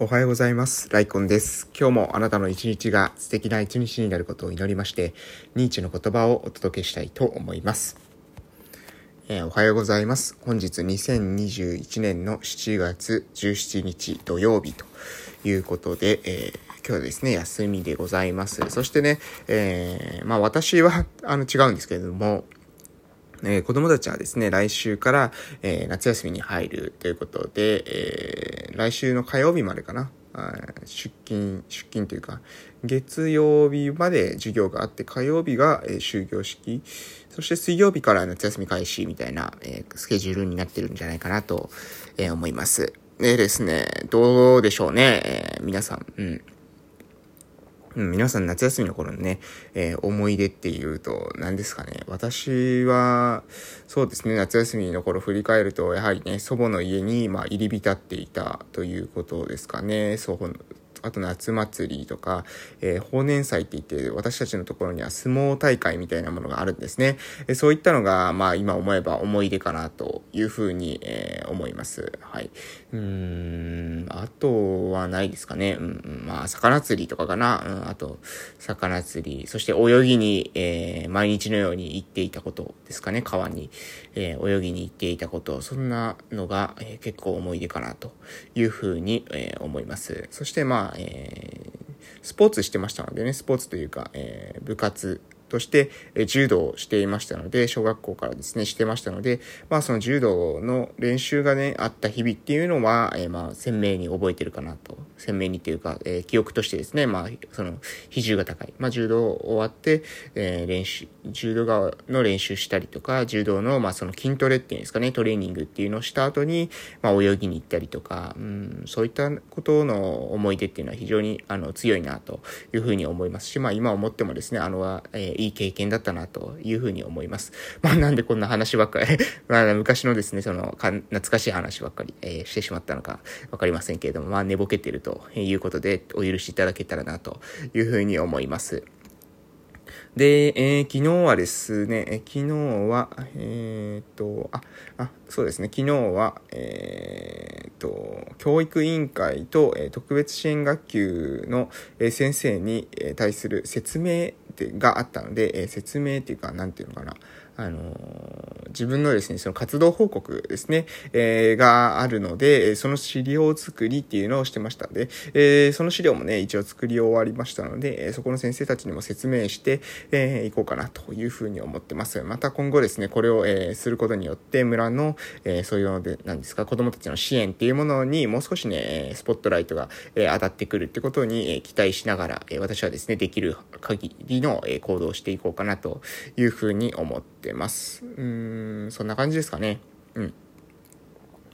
おはようございます。ライコンです。今日もあなたの一日が素敵な一日になることを祈りまして、ニーチェの言葉をお届けしたいと思います。えーおはようございます。本日2021年の7月17日土曜日ということで、えー今日はですね、休みでございます。そしてね、えーまあ私はあの違うんですけれども、えー子供たちはですね、来週から、えー夏休みに入るということで、えー来週の火曜日までかな。出勤、出勤というか、月曜日まで授業があって、火曜日が、え終業式、そして水曜日から夏休み開始みたいな、えスケジュールになってるんじゃないかなと、え思います。でですね、どうでしょうね、え皆さん。うん。うん、皆さん夏休みの頃のね、えー思い出っていうと何ですかね。私は、そうですね、夏休みの頃振り返ると、やはりね、祖母の家に、まあ、入り浸っていたということですかね。祖母あと夏祭りとか、えー、法年祭って言って、私たちのところには相撲大会みたいなものがあるんですね。えーそういったのが、まあ今思えば思い出かなというふうに、えー思います。はい。うん、あとはないですかね。うんまあ魚釣りとかかな。うん、あと、魚釣り、そして泳ぎに、えー毎日のように行っていたことですかね。川に、えー泳ぎに行っていたこと、そんなのが、えー結構思い出かなというふうに、えー思います。そしてまあ、えースポーツしてましたのでね、スポーツというか、えー部活として、えー柔道をしていましたので、小学校からですね、してましたので、まあその柔道の練習がね、あった日々っていうのは、えーまあ鮮明に覚えてるかなと。鮮明にっていうか、えー記憶としてですね、まあその比重が高い。まあ柔道終わって、えー練習、柔道側の練習したりとか、柔道のまあその筋トレっていうんですかね、トレーニングっていうのをした後に、まあ泳ぎに行ったりとか、うん、そういったことの思い出っていうのは非常にあの強いなというふうに思いますし、まあ今思ってもですね、あの、えーいい経験だったなというふうに思います。まあなんでこんな話ばっかり、まあ昔のですね、その懐かしい話ばっかり、えーしてしまったのかわかりませんけれども、まあ寝ぼけてるということでお許しいただけたらなというふうに思います。で、えー昨日はですね、え昨日は、えーっと、あ、あ、そうですね、昨日は、えーっと、教育委員会と、え特別支援学級の、え先生にえ対する説明ってがあったので、えー説明っていうか、なんていうのかな、あのー自分のですね、その活動報告ですね、えーがあるので、その資料作りっていうのをしてました。ので、えーその資料もね、一応作り終わりましたので、えそこの先生たちにも説明して、えーいこうかなというふうに思ってます。また今後ですね、これを、えーすることによって、村の、えーそういうので、なんですか、子供たちの支援っていうものにもう少しね、スポットライトが、えー当たってくるってことに、えー期待しながら、えー私はですね、できる限りの、え行動をしていこうかなというふうに思ってます。うーん、そんな感じですかね。うん。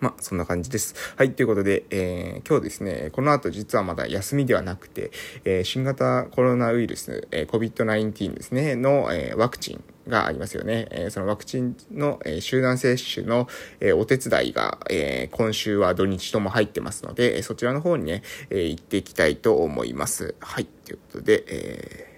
まあ、そんな感じです。はい、ということで、えー今日ですね、この後実はまだ休みではなくて、えー新型コロナウイルス、えー COVID-19 ですね、の、えワクチンがありますよね。えそのワクチンの、え集団接種の、えお手伝いが、え今週は土日とも入ってますので、えそちらの方にね、え行っていきたいと思います。はい、ということで、えー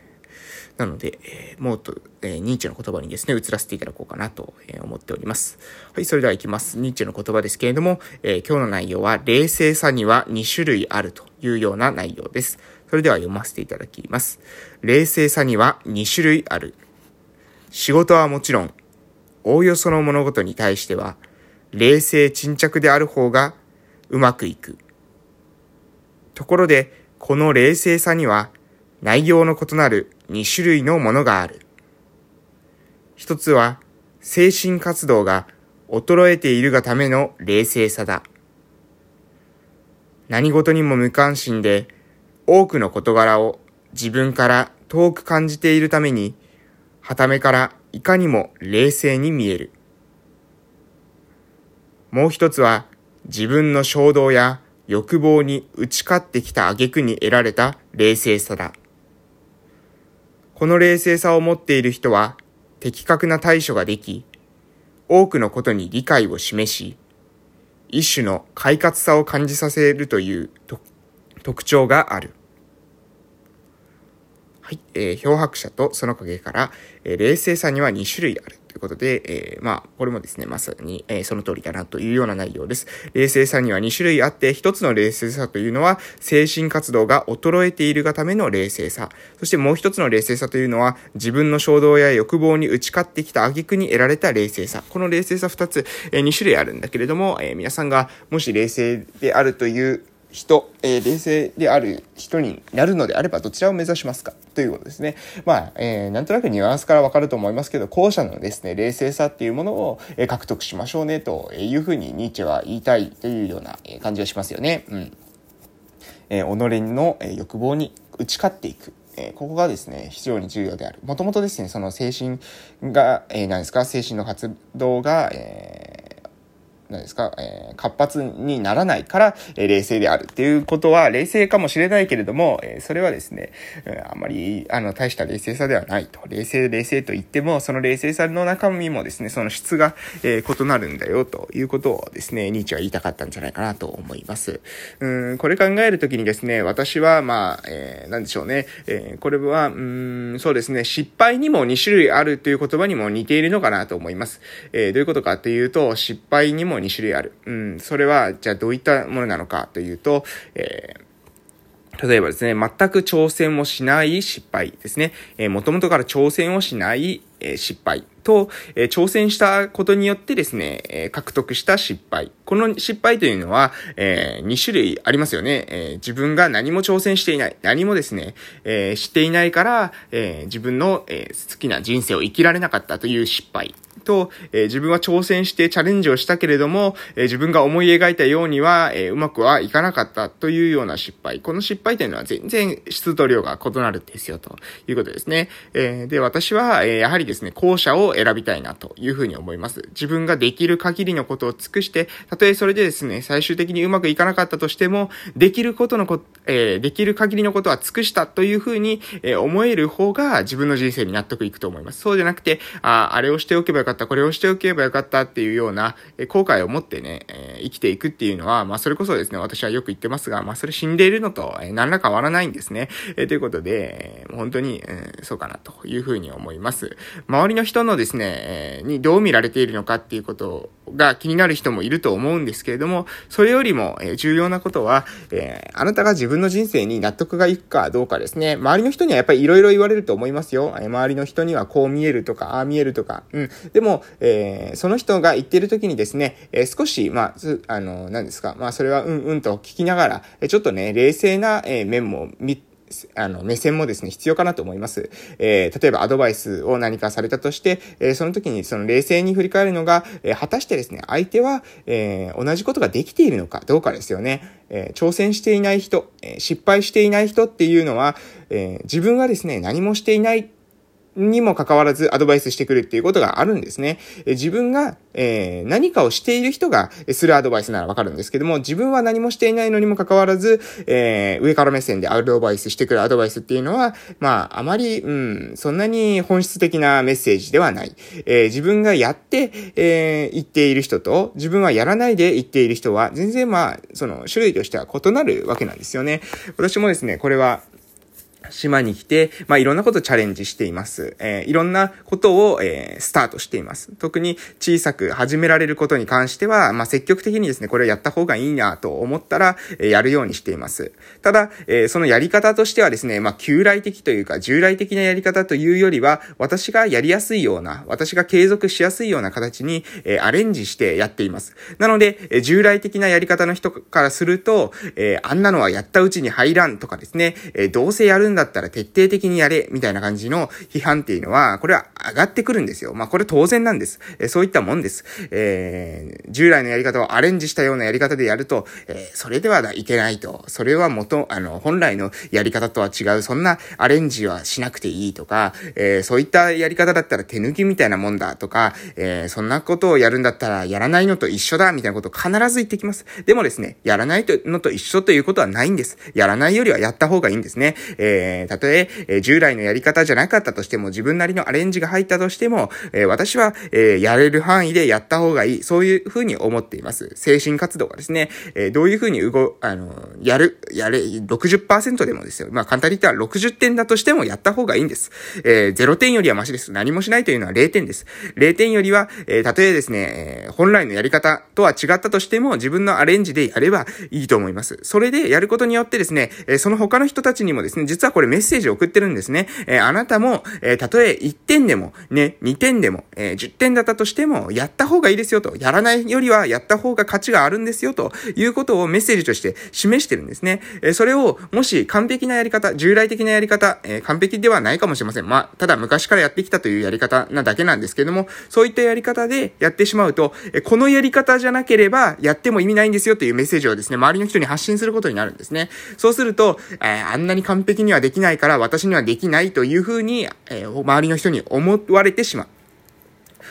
なので、えーもっと、えーニーチェの言葉にですね、移らせていただこうかなと、思っております。はい、それでは行きます。ニーチェの言葉ですけれども、えー今日の内容は、冷静さには2種類あるというような内容です。それでは読ませていただきます。冷静さには2種類ある。仕事はもちろん、おおよその物事に対しては、冷静沈着である方がうまくいく。ところで、この冷静さには、内容の異なる2種類のものがある。一つは、精神活動が衰えているがための冷静さだ。何事にも無関心で、多くの事柄を自分から遠く感じているために、は目からいかにも冷静に見える。もう一つは、自分の衝動や欲望に打ち勝ってきた挙句に得られた冷静さだ。この冷静さを持っている人は、的確な対処ができ、多くのことに理解を示し、一種の快活さを感じさせるという特徴がある。はい、えー漂白者とその影から、えー冷静さには2種類あることで、えー、まあ、これもですね、まさに、えー、その通りだなというような内容です。冷静さには2種類あって、1つの冷静さというのは、精神活動が衰えているがための冷静さ。そしてもう1つの冷静さというのは、自分の衝動や欲望に打ち勝ってきた挙句に得られた冷静さ。この冷静さ2つ、えー、2種類あるんだけれども、え、皆さんがもし冷静であるという人、えー、冷静である人になるのであれば、どちらを目指しますかということですね。まあ、えー、なんとなくニュアンスからわかると思いますけど、後者のですね、冷静さっていうものを、えー、獲得しましょうね、というふうにニーチェは言いたいというような感じがしますよね。うん。えー、己の欲望に打ち勝っていく。えここがですね、非常に重要である。もともとですね、その精神が、えー、何ですか、精神の活動が、えー何ですか、えー、活発にならないから、えー、冷静であるっていうことは、冷静かもしれないけれども、えー、それはですね、えあまり、あの、大した冷静さではないと。冷静、冷静と言っても、その冷静さの中身もですね、その質が、え異なるんだよということをですね、ニーチは言いたかったんじゃないかなと思います。うん、これ考えるときにですね、私は、まあ、えー、でしょうね、えこれは、うん、そうですね、失敗にも2種類あるという言葉にも似ているのかなと思います。えどういうことかというと、失敗にも2種類ある。うん、それは、じゃあどういったものなのかというと、えー例えばですね、全く挑戦をしない失敗ですね。えー、元々から挑戦をしない、えー、失敗と、え、挑戦したことによってですね、え、獲得した失敗。この失敗というのは、えー、2種類ありますよね、えー。自分が何も挑戦していない。何もですね、えー、していないから、え、自分の、え、好きな人生を生きられなかったという失敗。と、え、自分は挑戦してチャレンジをしたけれども、え、自分が思い描いたようには、え、うまくはいかなかったというような失敗。この失敗というのは全然質と量が異なるんですよ、ということですね。えで、私は、えやはりですね、後者を選びたいなというふうに思います。自分ができる限りのことを尽くして、たとえそれでですね、最終的にうまくいかなかったとしても、できることのこ、えーできる限りのことは尽くしたというふうに、え思える方が自分の人生に納得いくと思います。そうじゃなくて、あ、ああれをしておけばよかった、これをしておけばよかったっていうような、え後悔を持ってね、え生きていくっていうのは、まあそれこそですね、私はよく言ってますが、まあそれ死んでいるのと、え何ら変わらないんですね。えということで、え本当に、えそうかなというふうに思います。周りの人のですね、にどう見られているのかっていうことが気になる人もいると思うんですけれども、それよりも、重要なことは、えあなたが自分の人生に納得がいくかどうかですね。周りの人にはやっぱり色々言われると思いますよ。周りの人にはこう見えるとか、ああ見えるとか。うん。でも、えー、その人が言ってる時にですね、えー、少し、まあ、あの、何ですか、まあ、それはうんうんと聞きながら、ちょっとね、冷静な、面も見あの、目線もですね、必要かなと思います。えー、例えばアドバイスを何かされたとして、えー、その時にその冷静に振り返るのが、えー、果たしてですね、相手は、えー、同じことができているのかどうかですよね。えー、挑戦していない人、えー、失敗していない人っていうのは、えー、自分はですね、何もしていないにもかかわらずアドバイスしてくるっていうことがあるんですね。自分が、えー、何かをしている人がするアドバイスならわかるんですけども、自分は何もしていないのにもかかわらず、えー、上から目線でアドバイスしてくるアドバイスっていうのは、まあ、あまり、うん、そんなに本質的なメッセージではない。えー、自分がやって、えー、言っている人と、自分はやらないで言っている人は、全然まあ、その種類としては異なるわけなんですよね。私もですね、これは、島に来て、まあ、いろんなことチャレンジしています。えー、いろんなことを、えー、スタートしています。特に小さく始められることに関しては、まあ、積極的にですね、これをやった方がいいなと思ったら、えー、やるようにしています。ただ、えー、そのやり方としてはですね、まあ、旧来的というか、従来的なやり方というよりは、私がやりやすいような、私が継続しやすいような形に、えー、アレンジしてやっています。なので、えー、従来的なやり方の人からすると、えー、あんなのはやったうちに入らんとかですね、えー、どうせやるんだだったら徹底的にやれ、みたいな感じの批判っていうのは、これは上がってくるんですよ。まあこれ当然なんです。えそういったもんです。えー、従来のやり方をアレンジしたようなやり方でやると、えー、それではいけないと。それは元、あの、本来のやり方とは違う、そんなアレンジはしなくていいとか、えー、そういったやり方だったら手抜きみたいなもんだとか、えー、そんなことをやるんだったらやらないのと一緒だ、みたいなことを必ず言ってきます。でもですね、やらないのと一緒ということはないんです。やらないよりはやった方がいいんですね。ええー、たとえ、え、従来のやり方じゃなかったとしても、自分なりのアレンジが入ったとしても、え、私は、え、やれる範囲でやった方がいい。そういうふうに思っています。精神活動がですね、え、どういうふうに動、あの、やる、やれ、60%でもですよ。まあ、簡単に言ったら60点だとしてもやった方がいいんです。えー、0点よりはマシです。何もしないというのは0点です。0点よりは、えー、たとえですね、えー、本来のやり方とは違ったとしても、自分のアレンジでやればいいと思います。それでやることによってですね、えー、その他の人たちにもですね、実はこれメッセージを送ってるんですね。えー、あなたも、えー、たとえ1点でも、ね、2点でも、えー、10点だったとしても、やった方がいいですよと。やらないよりはやった方が価値があるんですよということをメッセージとして示してるんですね。え、それを、もし完璧なやり方、従来的なやり方、え、完璧ではないかもしれません。まあ、ただ昔からやってきたというやり方なだけなんですけども、そういったやり方でやってしまうと、え、このやり方じゃなければやっても意味ないんですよというメッセージをですね、周りの人に発信することになるんですね。そうすると、え、あんなに完璧にはできないから私にはできないというふうに、えー、周りの人に思われてしまう。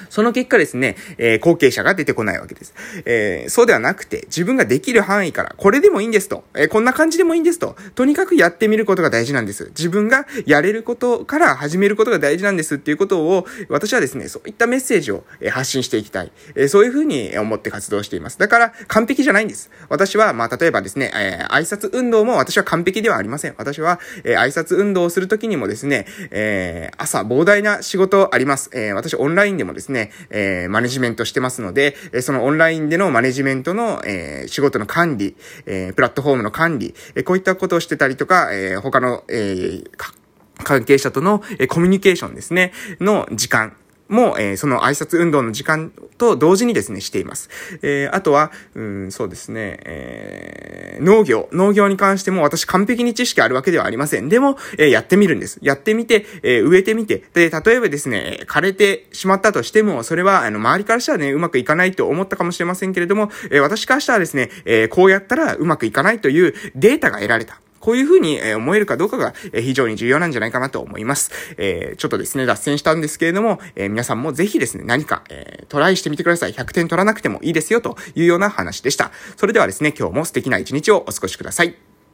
その結果ですね、えー、後継者が出てこないわけです。えー、そうではなくて、自分ができる範囲から、これでもいいんですと、えー、こんな感じでもいいんですと、とにかくやってみることが大事なんです。自分がやれることから始めることが大事なんですっていうことを、私はですね、そういったメッセージを発信していきたい。えそういうふうに思って活動しています。だから、完璧じゃないんです。私は、まあ、例えばですね、え挨拶運動も私は完璧ではありません。私は、え挨拶運動をするときにもですね、え朝膨大な仕事あります。え私オンラインでもですね、ね、えー、マネジメントしてますので、えそのオンラインでのマネジメントの、えー、仕事の管理、えー、プラットフォームの管理、えこういったことをしてたりとか、え他の、え関係者との、えコミュニケーションですね、の時間、も、えー、その挨拶運動の時間と同時にですね、しています。えー、あとは、うん、そうですね、えー、農業。農業に関しても私完璧に知識あるわけではありません。でも、えー、やってみるんです。やってみて、えー、植えてみて。で、例えばですね、枯れてしまったとしても、それは、あの、周りからしたらね、うまくいかないと思ったかもしれませんけれども、えー、私からしたらですね、えー、こうやったらうまくいかないというデータが得られた。こういうふうに思えるかどうかが非常に重要なんじゃないかなと思います。えー、ちょっとですね、脱線したんですけれども、えー、皆さんもぜひですね、何か、えー、トライしてみてください。100点取らなくてもいいですよというような話でした。それではですね、今日も素敵な一日をお過ごしください。